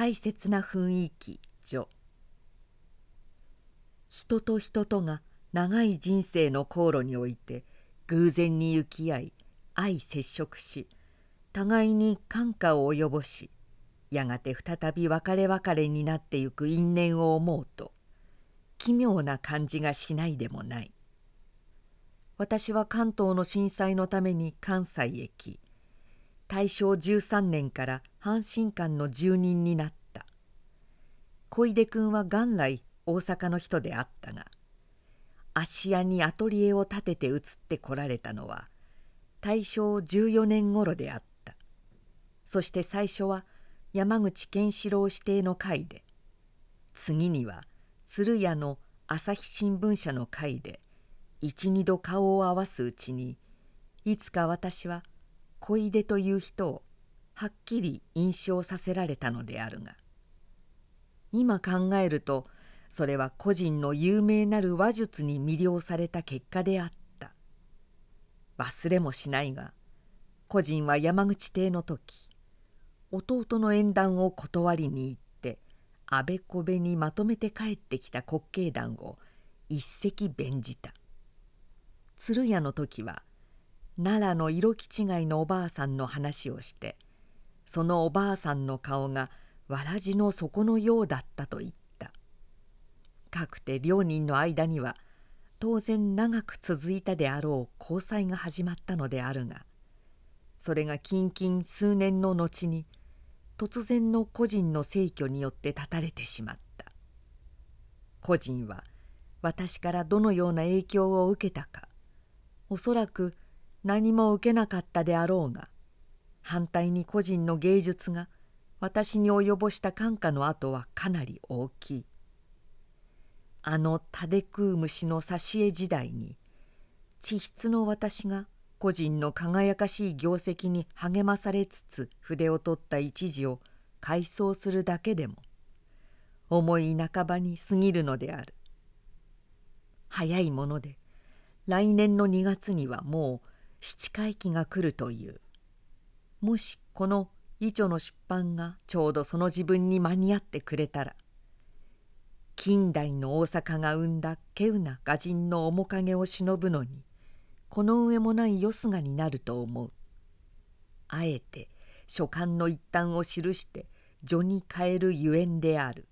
大切な雰囲気序人と人とが長い人生の航路において偶然に行き合い相接触し互いに感化を及ぼしやがて再び別れ別れになってゆく因縁を思うと奇妙な感じがしないでもない。私は関東の震災のために関西へ来大正13年から阪神館の住人になった。小出君は元来大阪の人であったが芦屋にアトリエを建てて移ってこられたのは大正14年頃であった。そして最初は山口健四郎指定の会で次には鶴屋の朝日新聞社の会で一二度顔を合わすうちにいつか私は小出という人をはっきり印象させられたのであるが今考えるとそれは個人の有名なる話術に魅了された結果であった。忘れもしないが個人は山口邸の時弟の縁談を断りに行ってあべこべにまとめて帰ってきた滑稽談を一石弁じた。鶴屋の時は奈良の色気違いのおばあさんの話をしてそのおばあさんの顔がわらじの底のようだったと言った。かくて両人の間には当然長く続いたであろう交際が始まったのであるがそれが近々数年の後に「突然の個人の逝去によって断たれてしまった。個人は私からどのような影響を受けたかおそらく何も受けなかったであろうが反対に個人の芸術が私に及ぼした感化の跡はかなり大きい。あのタデクー虫の挿絵時代に地質の私が個人の輝かしい業績に励まされつつ筆を取った一時を回想するだけでも思い半ばに過ぎるのである。早いもので来年の2月にはもう七回忌が来るというもしこの遺書の出版がちょうどその自分に間に合ってくれたら近代の大阪が生んだ稀有な画人の面影を忍ぶのにこの上もないよすがになると思う。あえて書簡の一端を記して序に変えるゆえんである。